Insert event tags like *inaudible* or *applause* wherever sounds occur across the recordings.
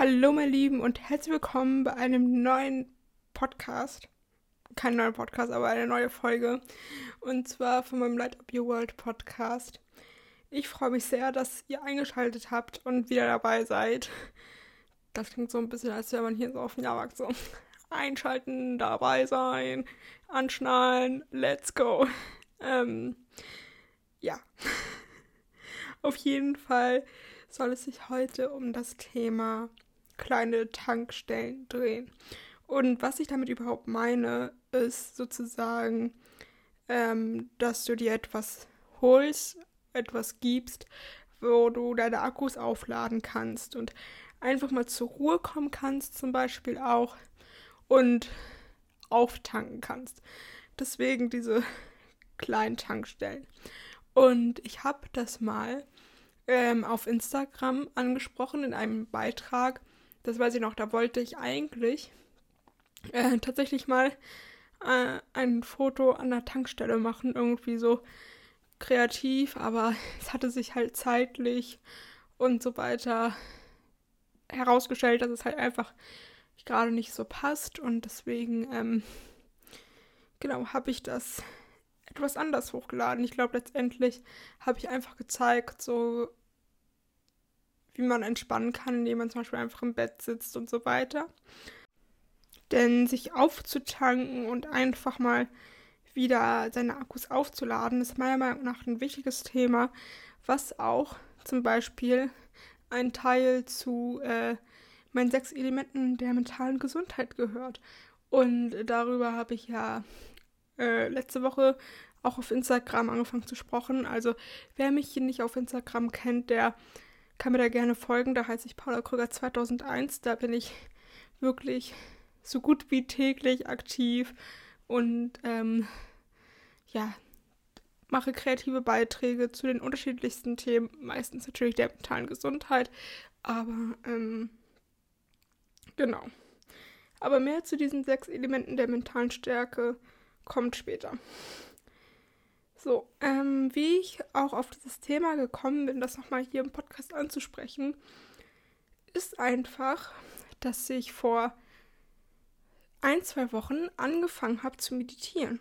Hallo, meine Lieben, und herzlich willkommen bei einem neuen Podcast. Kein neuer Podcast, aber eine neue Folge. Und zwar von meinem Light Up Your World Podcast. Ich freue mich sehr, dass ihr eingeschaltet habt und wieder dabei seid. Das klingt so ein bisschen, als wäre man hier so auf dem Jahrmarkt so. Einschalten, dabei sein, anschnallen, let's go. Ähm, ja. *laughs* auf jeden Fall soll es sich heute um das Thema kleine Tankstellen drehen. Und was ich damit überhaupt meine, ist sozusagen, ähm, dass du dir etwas holst, etwas gibst, wo du deine Akkus aufladen kannst und einfach mal zur Ruhe kommen kannst, zum Beispiel auch, und auftanken kannst. Deswegen diese *laughs* kleinen Tankstellen. Und ich habe das mal ähm, auf Instagram angesprochen in einem Beitrag. Das weiß ich noch, da wollte ich eigentlich äh, tatsächlich mal äh, ein Foto an der Tankstelle machen, irgendwie so kreativ, aber *laughs* es hatte sich halt zeitlich und so weiter herausgestellt, dass es halt einfach gerade nicht so passt und deswegen, ähm, genau, habe ich das etwas anders hochgeladen. Ich glaube, letztendlich habe ich einfach gezeigt, so wie man entspannen kann, indem man zum Beispiel einfach im Bett sitzt und so weiter. Denn sich aufzutanken und einfach mal wieder seine Akkus aufzuladen, ist meiner Meinung nach ein wichtiges Thema, was auch zum Beispiel ein Teil zu äh, meinen sechs Elementen der mentalen Gesundheit gehört. Und darüber habe ich ja äh, letzte Woche auch auf Instagram angefangen zu sprechen. Also wer mich hier nicht auf Instagram kennt, der kann mir da gerne folgen. Da heiße ich Paula Krüger 2001. Da bin ich wirklich so gut wie täglich aktiv und ähm, ja, mache kreative Beiträge zu den unterschiedlichsten Themen, meistens natürlich der mentalen Gesundheit, aber ähm, genau. Aber mehr zu diesen sechs Elementen der mentalen Stärke kommt später. So, ähm, wie ich auch auf dieses Thema gekommen bin, das nochmal hier im Podcast anzusprechen, ist einfach, dass ich vor ein, zwei Wochen angefangen habe zu meditieren.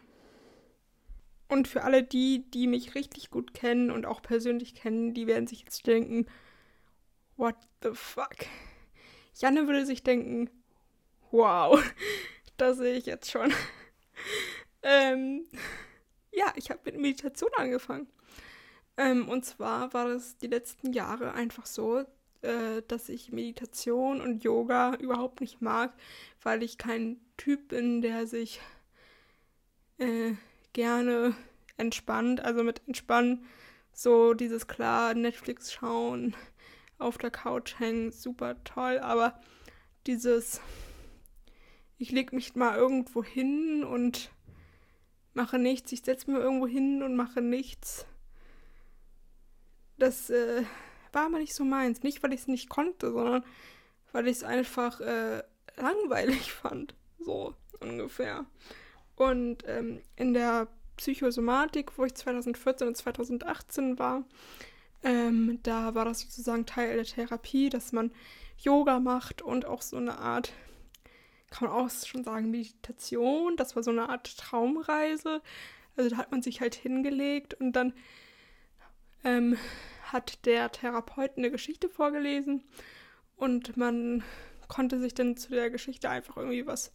Und für alle die, die mich richtig gut kennen und auch persönlich kennen, die werden sich jetzt denken, what the fuck? Janne würde sich denken, wow, *laughs* das sehe ich jetzt schon. *laughs* ähm, ja, ich habe mit Meditation angefangen. Ähm, und zwar war das die letzten Jahre einfach so, äh, dass ich Meditation und Yoga überhaupt nicht mag, weil ich kein Typ bin, der sich äh, gerne entspannt. Also mit entspannen so dieses klar Netflix schauen, auf der Couch hängen, super toll, aber dieses ich leg mich mal irgendwo hin und mache nichts, ich setze mir irgendwo hin und mache nichts. Das äh, war aber nicht so meins. Nicht, weil ich es nicht konnte, sondern weil ich es einfach äh, langweilig *laughs* fand. So ungefähr. Und ähm, in der Psychosomatik, wo ich 2014 und 2018 war, ähm, da war das sozusagen Teil der Therapie, dass man Yoga macht und auch so eine Art kann man auch schon sagen, Meditation. Das war so eine Art Traumreise. Also da hat man sich halt hingelegt und dann ähm, hat der Therapeut eine Geschichte vorgelesen und man konnte sich dann zu der Geschichte einfach irgendwie was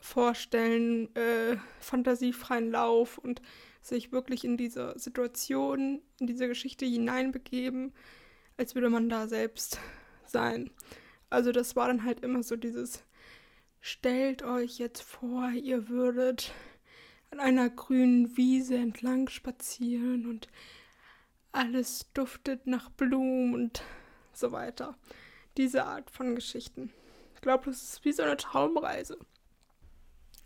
vorstellen, äh, fantasiefreien Lauf und sich wirklich in diese Situation, in diese Geschichte hineinbegeben, als würde man da selbst sein. Also das war dann halt immer so dieses Stellt euch jetzt vor, ihr würdet an einer grünen Wiese entlang spazieren und alles duftet nach Blumen und so weiter. Diese Art von Geschichten. Ich glaube, das ist wie so eine Traumreise.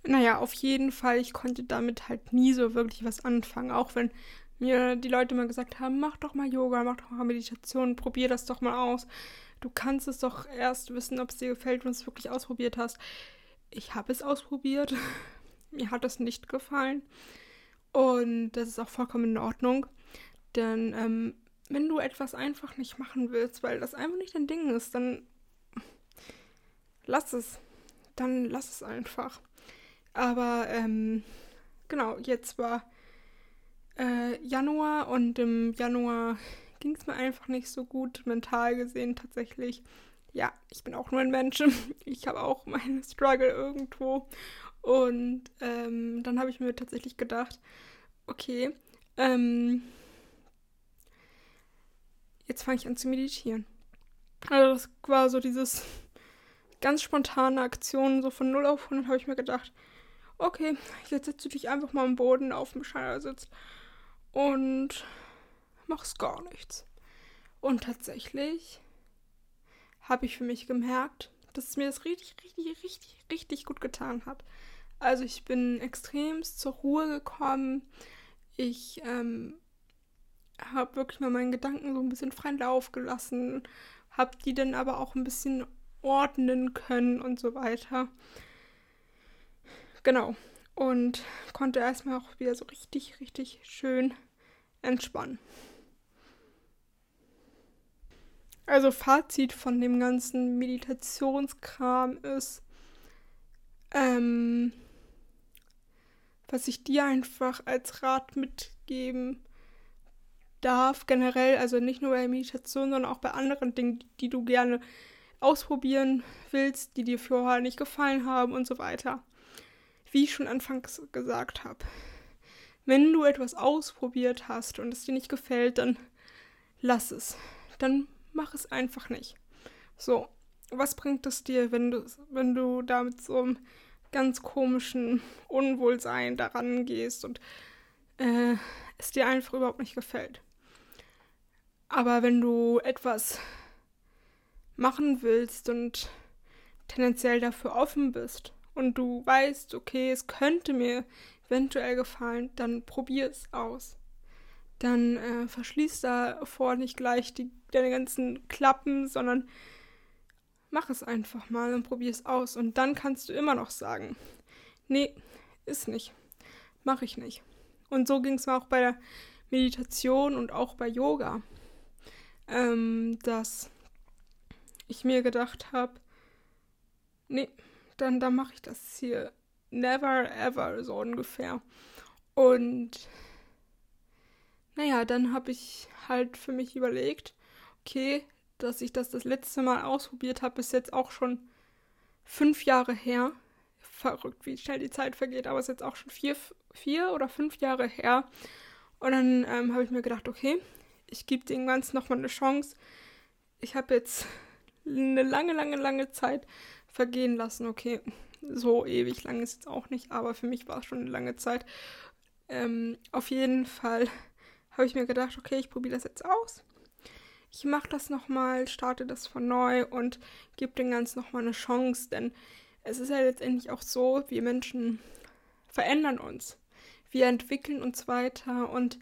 Naja, auf jeden Fall, ich konnte damit halt nie so wirklich was anfangen. Auch wenn mir die Leute mal gesagt haben, mach doch mal Yoga, mach doch mal Meditation, probier das doch mal aus. Du kannst es doch erst wissen, ob es dir gefällt, wenn du es wirklich ausprobiert hast. Ich habe es ausprobiert. *laughs* Mir hat es nicht gefallen. Und das ist auch vollkommen in Ordnung. Denn ähm, wenn du etwas einfach nicht machen willst, weil das einfach nicht dein Ding ist, dann lass es. Dann lass es einfach. Aber ähm, genau, jetzt war äh, Januar und im Januar ging es mir einfach nicht so gut, mental gesehen tatsächlich. Ja, ich bin auch nur ein Mensch. *laughs* Ich habe auch meine Struggle irgendwo. Und ähm, dann habe ich mir tatsächlich gedacht, okay, ähm, jetzt fange ich an zu meditieren. Also das war so dieses *laughs* ganz spontane Aktion, so von 0 auf 100 habe ich mir gedacht, okay, jetzt setzt du dich einfach mal am Boden auf dem Schneidersitz und machst gar nichts. Und tatsächlich habe ich für mich gemerkt, dass es mir das richtig, richtig, richtig, richtig gut getan hat. Also ich bin extremst zur Ruhe gekommen. Ich ähm, habe wirklich mal meinen Gedanken so ein bisschen freien Lauf gelassen, habe die dann aber auch ein bisschen ordnen können und so weiter. Genau. Und konnte erstmal auch wieder so richtig, richtig schön entspannen. Also Fazit von dem ganzen Meditationskram ist, ähm, was ich dir einfach als Rat mitgeben darf, generell, also nicht nur bei Meditation, sondern auch bei anderen Dingen, die du gerne ausprobieren willst, die dir vorher nicht gefallen haben und so weiter. Wie ich schon anfangs gesagt habe. Wenn du etwas ausprobiert hast und es dir nicht gefällt, dann lass es. Dann mach es einfach nicht. So, was bringt es dir, wenn du, wenn du da mit so einem ganz komischen Unwohlsein daran gehst und äh, es dir einfach überhaupt nicht gefällt? Aber wenn du etwas machen willst und tendenziell dafür offen bist und du weißt, okay, es könnte mir eventuell gefallen, dann probier es aus. Dann äh, verschließ davor nicht gleich die, deine ganzen Klappen, sondern mach es einfach mal und probier es aus. Und dann kannst du immer noch sagen, nee, ist nicht. Mach ich nicht. Und so ging es mir auch bei der Meditation und auch bei Yoga. Ähm, dass ich mir gedacht habe, nee, dann, dann mache ich das hier never ever so ungefähr. Und naja, dann habe ich halt für mich überlegt, okay, dass ich das das letzte Mal ausprobiert habe, ist jetzt auch schon fünf Jahre her. Verrückt, wie schnell die Zeit vergeht, aber es ist jetzt auch schon vier, vier oder fünf Jahre her. Und dann ähm, habe ich mir gedacht, okay, ich gebe dem Ganzen nochmal eine Chance. Ich habe jetzt eine lange, lange, lange Zeit vergehen lassen. Okay, so ewig lang ist es auch nicht, aber für mich war es schon eine lange Zeit. Ähm, auf jeden Fall habe ich mir gedacht, okay, ich probiere das jetzt aus. Ich mache das nochmal, starte das von neu und gebe dem Ganzen nochmal eine Chance, denn es ist ja letztendlich auch so, wir Menschen verändern uns. Wir entwickeln uns weiter und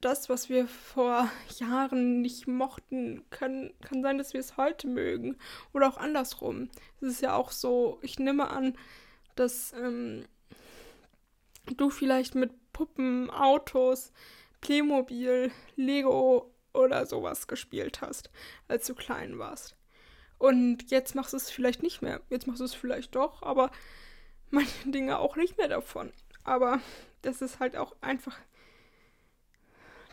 das, was wir vor Jahren nicht mochten, können, kann sein, dass wir es heute mögen. Oder auch andersrum. Es ist ja auch so, ich nehme an, dass ähm, du vielleicht mit Puppen, Autos, Playmobil, Lego oder sowas gespielt hast, als du klein warst. Und jetzt machst du es vielleicht nicht mehr. Jetzt machst du es vielleicht doch, aber *laughs* manche Dinge auch nicht mehr davon. Aber das ist halt auch einfach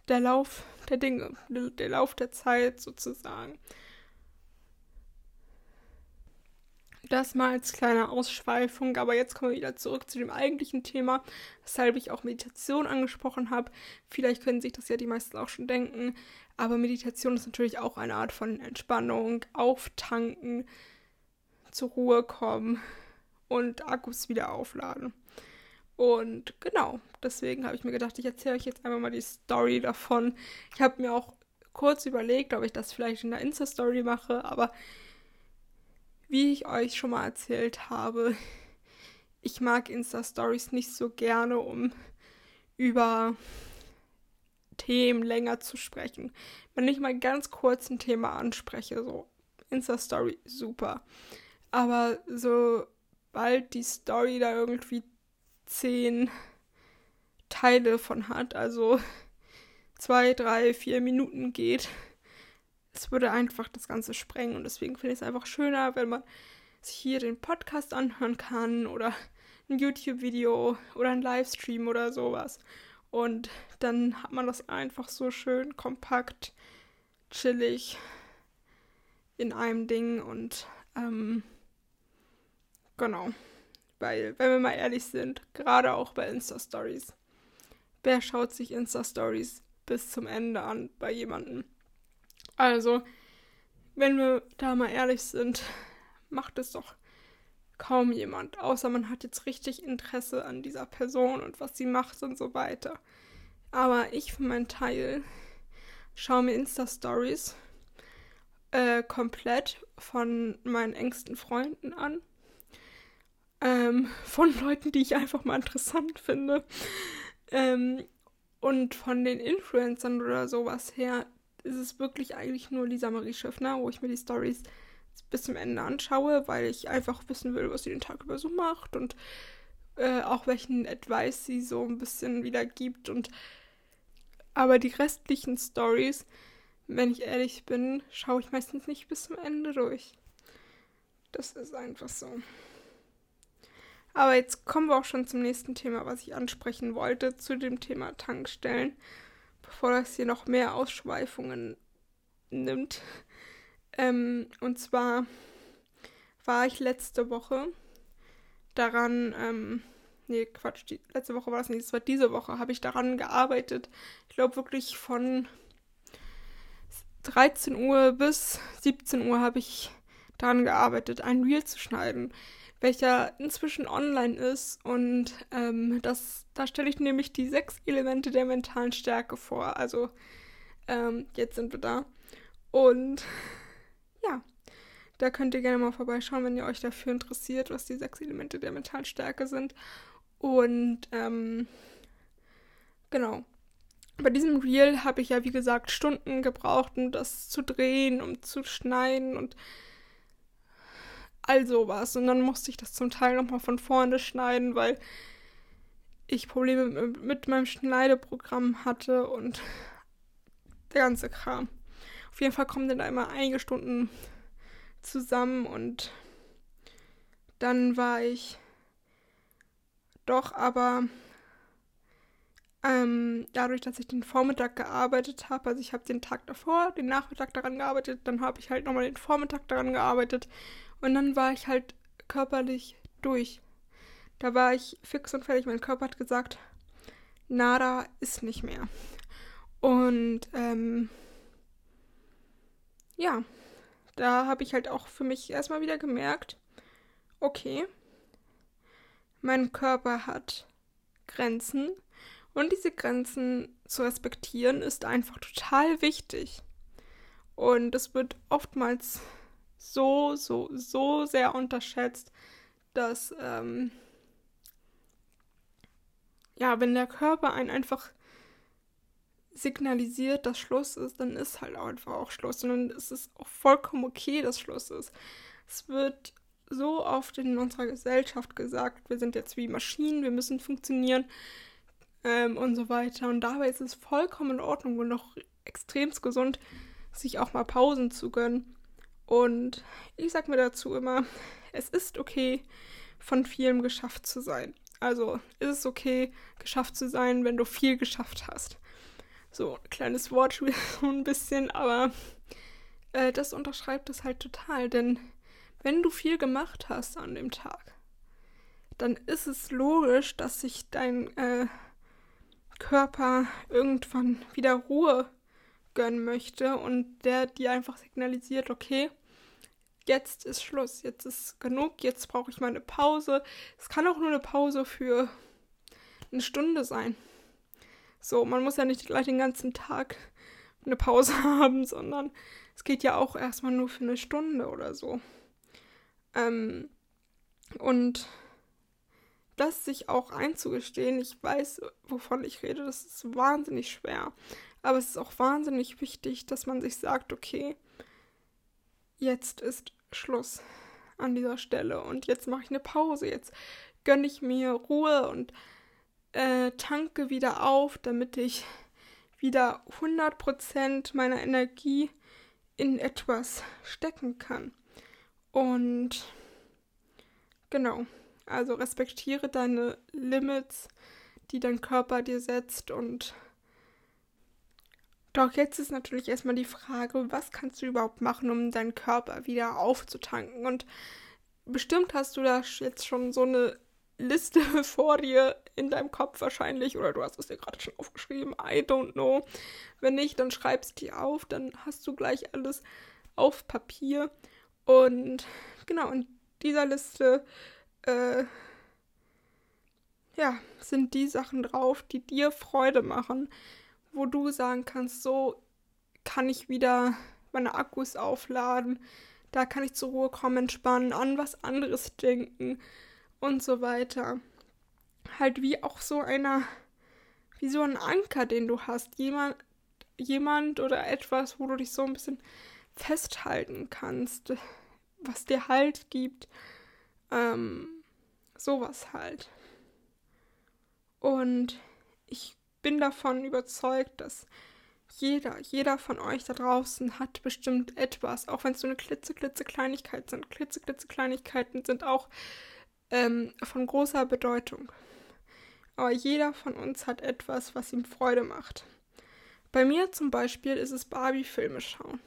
der Lauf der Dinge, der Lauf der Zeit sozusagen. Das mal als kleine Ausschweifung, aber jetzt kommen wir wieder zurück zu dem eigentlichen Thema, weshalb ich auch Meditation angesprochen habe. Vielleicht können sich das ja die meisten auch schon denken, aber Meditation ist natürlich auch eine Art von Entspannung, Auftanken, zur Ruhe kommen und Akkus wieder aufladen. Und genau, deswegen habe ich mir gedacht, ich erzähle euch jetzt einfach mal die Story davon. Ich habe mir auch kurz überlegt, ob ich das vielleicht in der Insta-Story mache, aber wie ich euch schon mal erzählt habe, ich mag Insta-Stories nicht so gerne, um über Themen länger zu sprechen. Wenn ich mal ganz kurz ein Thema anspreche, so Insta-Story, super. Aber sobald die Story da irgendwie zehn Teile von hat, also zwei, drei, vier Minuten geht, es würde einfach das Ganze sprengen. Und deswegen finde ich es einfach schöner, wenn man sich hier den Podcast anhören kann oder ein YouTube-Video oder ein Livestream oder sowas. Und dann hat man das einfach so schön kompakt, chillig in einem Ding und ähm, genau. Weil, wenn wir mal ehrlich sind, gerade auch bei Insta-Stories, wer schaut sich Insta-Stories bis zum Ende an bei jemandem? Also, wenn wir da mal ehrlich sind, macht es doch kaum jemand, außer man hat jetzt richtig Interesse an dieser Person und was sie macht und so weiter. Aber ich für meinen Teil schaue mir Insta-Stories äh, komplett von meinen engsten Freunden an. Ähm, von *laughs* Leuten, die ich einfach mal interessant finde. Ähm, und von den Influencern oder sowas her ist es wirklich eigentlich nur Lisa Marie Schiffner, wo ich mir die Stories bis zum Ende anschaue, weil ich einfach wissen will, was sie den Tag über so macht und äh, auch welchen Advice sie so ein bisschen wiedergibt und aber die restlichen Stories, wenn ich ehrlich bin, schaue ich meistens nicht bis zum Ende durch. Das ist einfach so. Aber jetzt kommen wir auch schon zum nächsten Thema, was ich ansprechen wollte, zu dem Thema Tankstellen, bevor das hier noch mehr Ausschweifungen nimmt. Ähm, und zwar war ich letzte Woche daran, ähm, nee, Quatsch, die, letzte Woche war das nicht, es war diese Woche, habe ich daran gearbeitet. Ich glaube wirklich von 13 Uhr bis 17 Uhr habe ich daran gearbeitet, ein Reel zu schneiden, welcher inzwischen online ist. Und ähm, das, da stelle ich nämlich die sechs Elemente der mentalen Stärke vor. Also ähm, jetzt sind wir da. Und ja, da könnt ihr gerne mal vorbeischauen, wenn ihr euch dafür interessiert, was die sechs Elemente der Metallstärke sind. Und ähm, genau. Bei diesem Reel habe ich ja, wie gesagt, Stunden gebraucht, um das zu drehen, um zu schneiden und all sowas. Und dann musste ich das zum Teil nochmal von vorne schneiden, weil ich Probleme mit meinem Schneideprogramm hatte und der ganze Kram. Auf jeden Fall kommen dann da immer einige Stunden zusammen und dann war ich doch aber ähm, dadurch, dass ich den Vormittag gearbeitet habe, also ich habe den Tag davor, den Nachmittag daran gearbeitet, dann habe ich halt nochmal den Vormittag daran gearbeitet und dann war ich halt körperlich durch. Da war ich fix und fertig. Mein Körper hat gesagt, nada ist nicht mehr. Und ähm, ja, da habe ich halt auch für mich erstmal wieder gemerkt, okay, mein Körper hat Grenzen und diese Grenzen zu respektieren ist einfach total wichtig. Und es wird oftmals so, so, so sehr unterschätzt, dass, ähm, ja, wenn der Körper einen einfach signalisiert, dass Schluss ist, dann ist halt einfach auch Schluss. Und dann ist es auch vollkommen okay, dass Schluss ist. Es wird so oft in unserer Gesellschaft gesagt, wir sind jetzt wie Maschinen, wir müssen funktionieren ähm, und so weiter. Und dabei ist es vollkommen in Ordnung und auch extremst gesund, sich auch mal Pausen zu gönnen. Und ich sag mir dazu immer, es ist okay, von vielem geschafft zu sein. Also ist es okay, geschafft zu sein, wenn du viel geschafft hast. So, ein kleines Wortspiel, *laughs* so ein bisschen, aber äh, das unterschreibt es halt total. Denn wenn du viel gemacht hast an dem Tag, dann ist es logisch, dass sich dein äh, Körper irgendwann wieder Ruhe gönnen möchte und der dir einfach signalisiert, okay, jetzt ist Schluss, jetzt ist genug, jetzt brauche ich mal eine Pause. Es kann auch nur eine Pause für eine Stunde sein. So, man muss ja nicht gleich den ganzen Tag eine Pause *laughs* haben, sondern es geht ja auch erstmal nur für eine Stunde oder so. Ähm, und das sich auch einzugestehen, ich weiß, wovon ich rede, das ist wahnsinnig schwer. Aber es ist auch wahnsinnig wichtig, dass man sich sagt, okay, jetzt ist Schluss an dieser Stelle und jetzt mache ich eine Pause, jetzt gönne ich mir Ruhe und äh, tanke wieder auf, damit ich wieder 100% meiner Energie in etwas stecken kann. Und genau. Also respektiere deine Limits, die dein Körper dir setzt und doch jetzt ist natürlich erstmal die Frage, was kannst du überhaupt machen, um deinen Körper wieder aufzutanken? Und bestimmt hast du da jetzt schon so eine Liste *laughs* vor dir in deinem Kopf wahrscheinlich oder du hast es dir gerade schon aufgeschrieben. I don't know. Wenn nicht, dann schreibst die auf, dann hast du gleich alles auf Papier. Und genau, in dieser Liste äh, ja, sind die Sachen drauf, die dir Freude machen, wo du sagen kannst, so kann ich wieder meine Akkus aufladen, da kann ich zur Ruhe kommen, entspannen, an was anderes denken und so weiter. Halt wie auch so einer, wie so ein Anker, den du hast. Jemand, jemand oder etwas, wo du dich so ein bisschen festhalten kannst, was dir Halt gibt. Ähm, sowas halt. Und ich bin davon überzeugt, dass jeder, jeder von euch da draußen hat bestimmt etwas, auch wenn es so eine klitzeklitze Kleinigkeit sind. Klitzeklitze Kleinigkeiten sind auch ähm, von großer Bedeutung. Aber jeder von uns hat etwas, was ihm Freude macht. Bei mir zum Beispiel ist es Barbie-Filme schauen.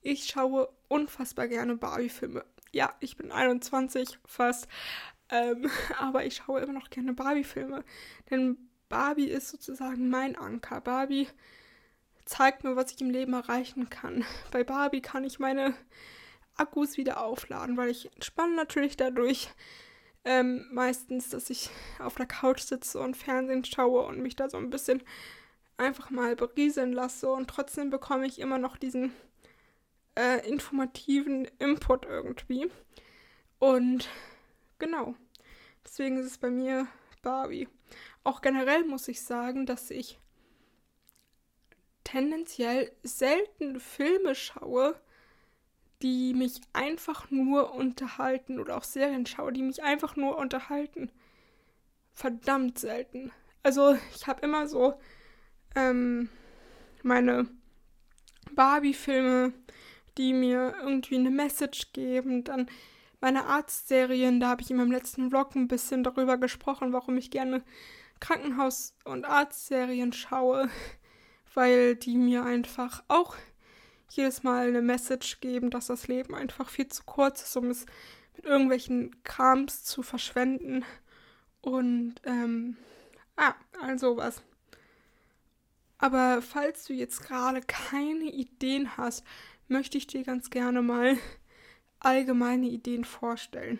Ich schaue unfassbar gerne Barbie-Filme. Ja, ich bin 21 fast, ähm, *laughs* aber ich schaue immer noch gerne Barbie-Filme. Denn Barbie ist sozusagen mein Anker. Barbie zeigt mir, was ich im Leben erreichen kann. *laughs* Bei Barbie kann ich meine Akkus wieder aufladen, weil ich entspanne natürlich dadurch ähm, meistens, dass ich auf der Couch sitze und Fernsehen schaue und mich da so ein bisschen einfach mal berieseln lasse und trotzdem bekomme ich immer noch diesen äh, informativen Input irgendwie. Und genau, deswegen ist es bei mir Barbie. Auch generell muss ich sagen, dass ich tendenziell selten Filme schaue, die mich einfach nur unterhalten oder auch Serien schaue, die mich einfach nur unterhalten. Verdammt selten. Also ich habe immer so ähm, meine Barbie-Filme, die mir irgendwie eine Message geben. Dann meine Arztserien, da habe ich in meinem letzten Vlog ein bisschen darüber gesprochen, warum ich gerne Krankenhaus- und Arztserien schaue, *laughs* weil die mir einfach auch jedes Mal eine Message geben, dass das Leben einfach viel zu kurz ist, um es mit irgendwelchen Krams zu verschwenden. Und, ähm, ah, also was. Aber falls du jetzt gerade keine Ideen hast, möchte ich dir ganz gerne mal allgemeine Ideen vorstellen.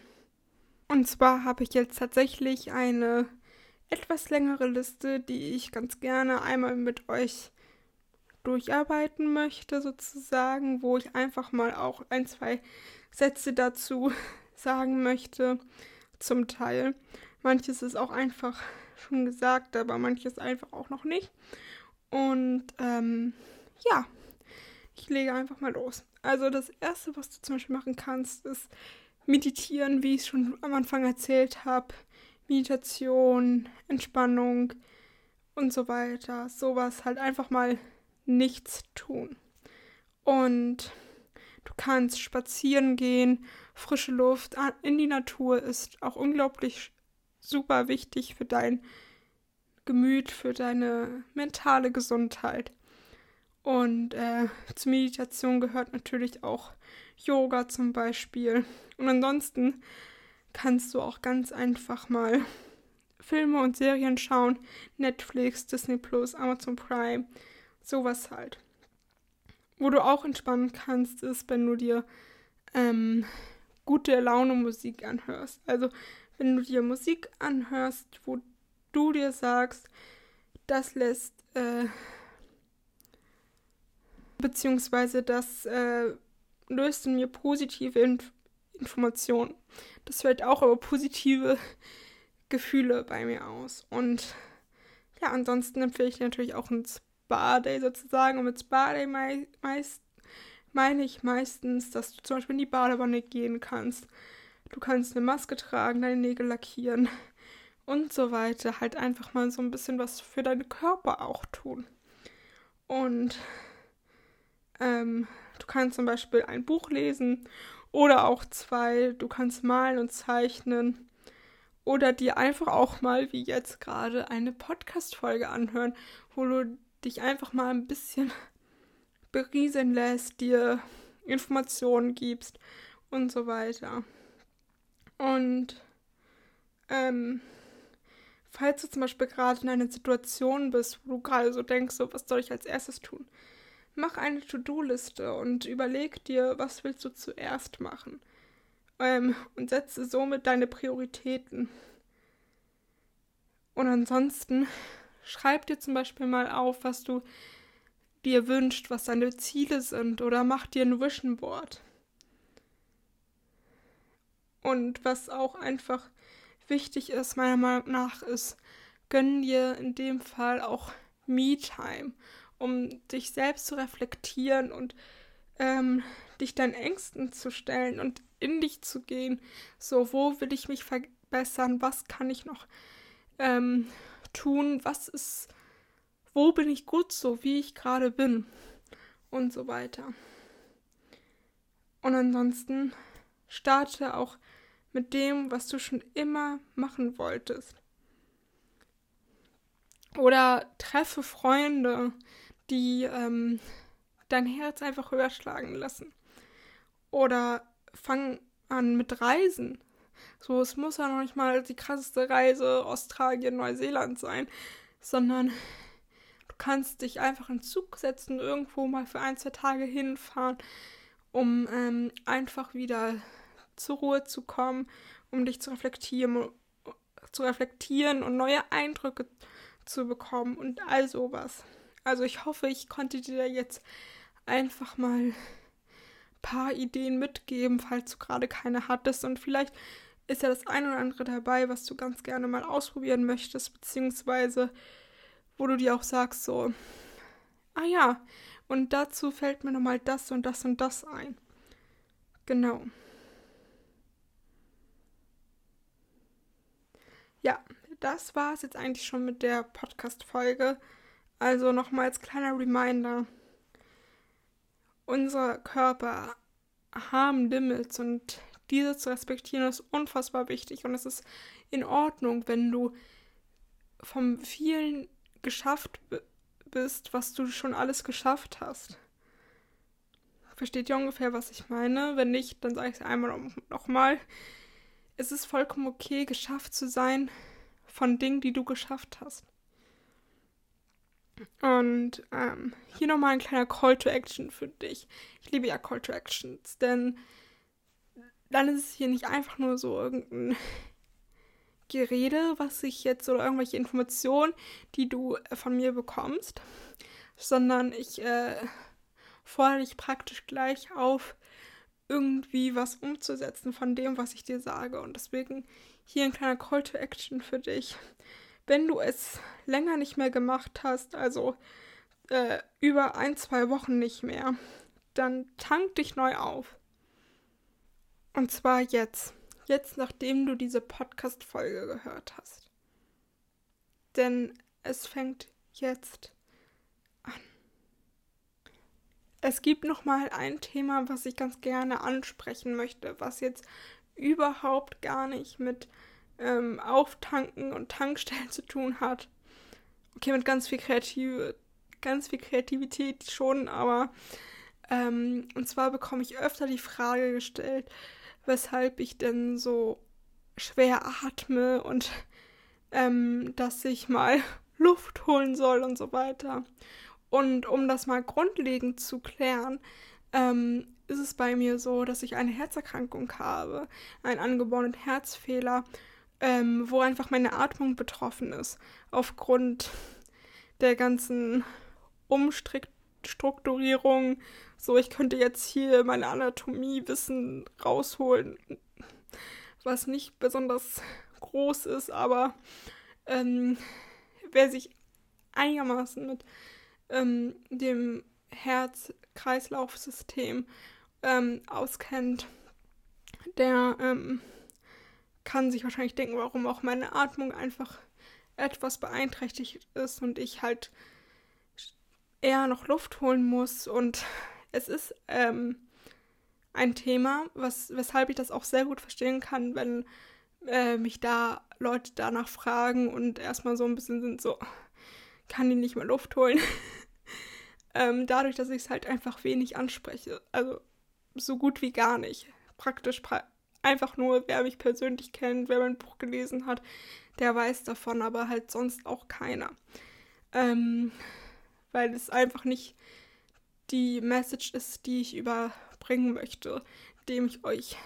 Und zwar habe ich jetzt tatsächlich eine etwas längere Liste, die ich ganz gerne einmal mit euch durcharbeiten möchte, sozusagen, wo ich einfach mal auch ein, zwei Sätze dazu *laughs* sagen möchte, zum Teil. Manches ist auch einfach schon gesagt, aber manches einfach auch noch nicht. Und ähm, ja, ich lege einfach mal los. Also das Erste, was du zum Beispiel machen kannst, ist meditieren, wie ich es schon am Anfang erzählt habe. Meditation, Entspannung und so weiter. Sowas halt einfach mal nichts tun. Und du kannst spazieren gehen, frische Luft in die Natur ist auch unglaublich super wichtig für dein Gemüt, für deine mentale Gesundheit. Und äh, zur Meditation gehört natürlich auch Yoga zum Beispiel. Und ansonsten kannst du auch ganz einfach mal Filme und Serien schauen. Netflix, Disney Plus, Amazon Prime. Sowas halt. Wo du auch entspannen kannst, ist, wenn du dir ähm, gute Laune Musik anhörst. Also wenn du dir Musik anhörst, wo du dir sagst, das lässt äh, beziehungsweise das äh, löst in mir positive Inf Informationen. Das fällt auch aber positive *laughs* Gefühle bei mir aus. Und ja, ansonsten empfehle ich natürlich auch ein Spa-Day sozusagen. Und mit Spa-Day mei meist, meine ich meistens, dass du zum Beispiel in die Badewanne gehen kannst. Du kannst eine Maske tragen, deine Nägel lackieren *laughs* und so weiter. Halt einfach mal so ein bisschen was für deinen Körper auch tun. Und ähm, du kannst zum Beispiel ein Buch lesen oder auch zwei. Du kannst malen und zeichnen oder dir einfach auch mal, wie jetzt gerade, eine Podcast-Folge anhören, wo du dich einfach mal ein bisschen *laughs* berieseln lässt, dir Informationen gibst und so weiter. Und ähm, falls du zum Beispiel gerade in einer Situation bist, wo du gerade so denkst, so, was soll ich als erstes tun? Mach eine To-Do-Liste und überleg dir, was willst du zuerst machen? Ähm, und setze somit deine Prioritäten. Und ansonsten schreib dir zum Beispiel mal auf, was du dir wünscht, was deine Ziele sind, oder mach dir ein Vision Board. Und was auch einfach wichtig ist, meiner Meinung nach, ist, gönn dir in dem Fall auch Me-Time, um dich selbst zu reflektieren und ähm, dich deinen Ängsten zu stellen und in dich zu gehen. So, wo will ich mich verbessern? Was kann ich noch ähm, tun? Was ist, wo bin ich gut so, wie ich gerade bin? Und so weiter. Und ansonsten starte auch mit dem, was du schon immer machen wolltest. Oder treffe Freunde, die ähm, dein Herz einfach höher schlagen lassen. Oder fang an mit Reisen. So, es muss ja noch nicht mal die krasseste Reise Australien, Neuseeland sein, sondern du kannst dich einfach in Zug setzen, irgendwo mal für ein, zwei Tage hinfahren, um ähm, einfach wieder zur Ruhe zu kommen, um dich zu reflektieren, zu reflektieren und neue Eindrücke zu bekommen und all sowas. Also ich hoffe, ich konnte dir jetzt einfach mal ein paar Ideen mitgeben, falls du gerade keine hattest und vielleicht ist ja das eine oder andere dabei, was du ganz gerne mal ausprobieren möchtest, beziehungsweise wo du dir auch sagst so, ah ja, und dazu fällt mir nochmal das und das und das ein. Genau. Ja, das war es jetzt eigentlich schon mit der Podcast-Folge. Also nochmal als kleiner Reminder. Unser Körper haben Limits und diese zu respektieren ist unfassbar wichtig und es ist in Ordnung, wenn du vom vielen geschafft bist, was du schon alles geschafft hast. Versteht ihr ungefähr, was ich meine? Wenn nicht, dann sage ich es einmal nochmal es ist vollkommen okay, geschafft zu sein von Dingen, die du geschafft hast. Und ähm, hier nochmal ein kleiner Call to Action für dich. Ich liebe ja Call to Actions, denn dann ist es hier nicht einfach nur so irgendein *laughs* Gerede, was ich jetzt oder irgendwelche Informationen, die du von mir bekommst, sondern ich äh, fordere dich praktisch gleich auf, irgendwie was umzusetzen von dem, was ich dir sage. Und deswegen hier ein kleiner Call to Action für dich. Wenn du es länger nicht mehr gemacht hast, also äh, über ein, zwei Wochen nicht mehr, dann tank dich neu auf. Und zwar jetzt. Jetzt, nachdem du diese Podcast-Folge gehört hast. Denn es fängt jetzt es gibt noch mal ein Thema, was ich ganz gerne ansprechen möchte, was jetzt überhaupt gar nicht mit ähm, Auftanken und Tankstellen zu tun hat. Okay, mit ganz viel Kreative, ganz viel Kreativität schon, aber ähm, und zwar bekomme ich öfter die Frage gestellt, weshalb ich denn so schwer atme und ähm, dass ich mal *laughs* Luft holen soll und so weiter. Und um das mal grundlegend zu klären, ähm, ist es bei mir so, dass ich eine Herzerkrankung habe, einen angeborenen Herzfehler, ähm, wo einfach meine Atmung betroffen ist, aufgrund der ganzen Umstrukturierung. So, ich könnte jetzt hier meine Anatomiewissen rausholen, was nicht besonders groß ist, aber ähm, wer sich einigermaßen mit ähm, dem Herz-Kreislauf-System ähm, auskennt, der ähm, kann sich wahrscheinlich denken, warum auch meine Atmung einfach etwas beeinträchtigt ist und ich halt eher noch Luft holen muss. Und es ist ähm, ein Thema, was, weshalb ich das auch sehr gut verstehen kann, wenn äh, mich da Leute danach fragen und erstmal so ein bisschen sind so, kann die nicht mehr Luft holen. *laughs* ähm, dadurch, dass ich es halt einfach wenig anspreche. Also so gut wie gar nicht. Praktisch pra einfach nur, wer mich persönlich kennt, wer mein Buch gelesen hat, der weiß davon, aber halt sonst auch keiner. Ähm, weil es einfach nicht die Message ist, die ich überbringen möchte, indem ich euch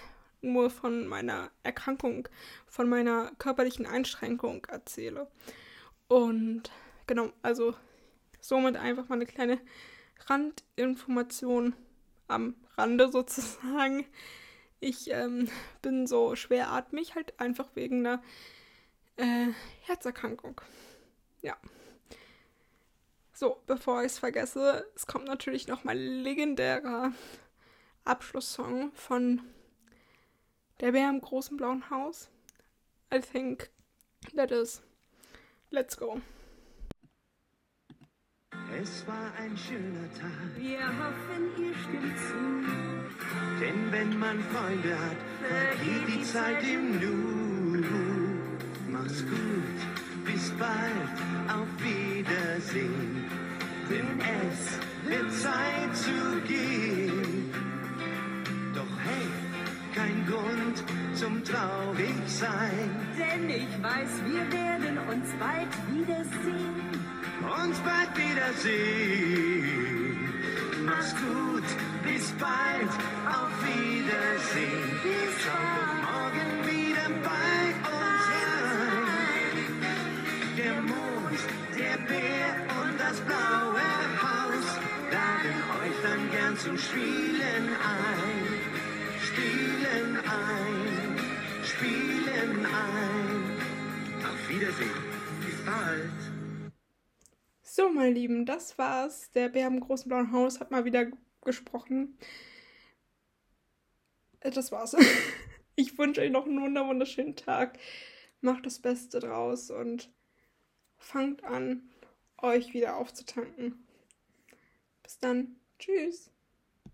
nur von meiner Erkrankung, von meiner körperlichen Einschränkung erzähle. Und genau, also somit einfach mal eine kleine Randinformation am Rande sozusagen. Ich ähm, *laughs* bin so schweratmig, halt einfach wegen einer äh, Herzerkrankung. Ja. So, bevor ich es vergesse, es kommt natürlich noch mein legendärer Abschlusssong von Der Bär im großen blauen Haus. I think that is. Let's go. Es war ein schöner Tag. Wir hoffen, ihr stimmt zu. Denn wenn man Freunde hat, vergeht die Zeit im Nu. Mach's gut, bis bald, auf Wiedersehen. Denn es wird Zeit zu gehen. Doch hey, kein Grund zum traurig sein. Denn ich weiß, wir werden uns bald wiedersehen. Uns bald wiedersehen. Mach's gut, bis bald, auf Wiedersehen. Bis bald. morgen wieder bei uns rein. Der Mond, der Bär und das blaue Haus laden euch dann gern zum Spielen ein. Spielen ein, spielen ein. Auf Wiedersehen, bis bald. So, meine Lieben, das war's. Der Bär im großen blauen Haus hat mal wieder gesprochen. Äh, Das war's. *laughs* Ich wünsche euch noch einen wunder- wunderschönen Tag. Macht das Beste draus und fangt an, euch wieder aufzutanken. Bis dann. Tschüss.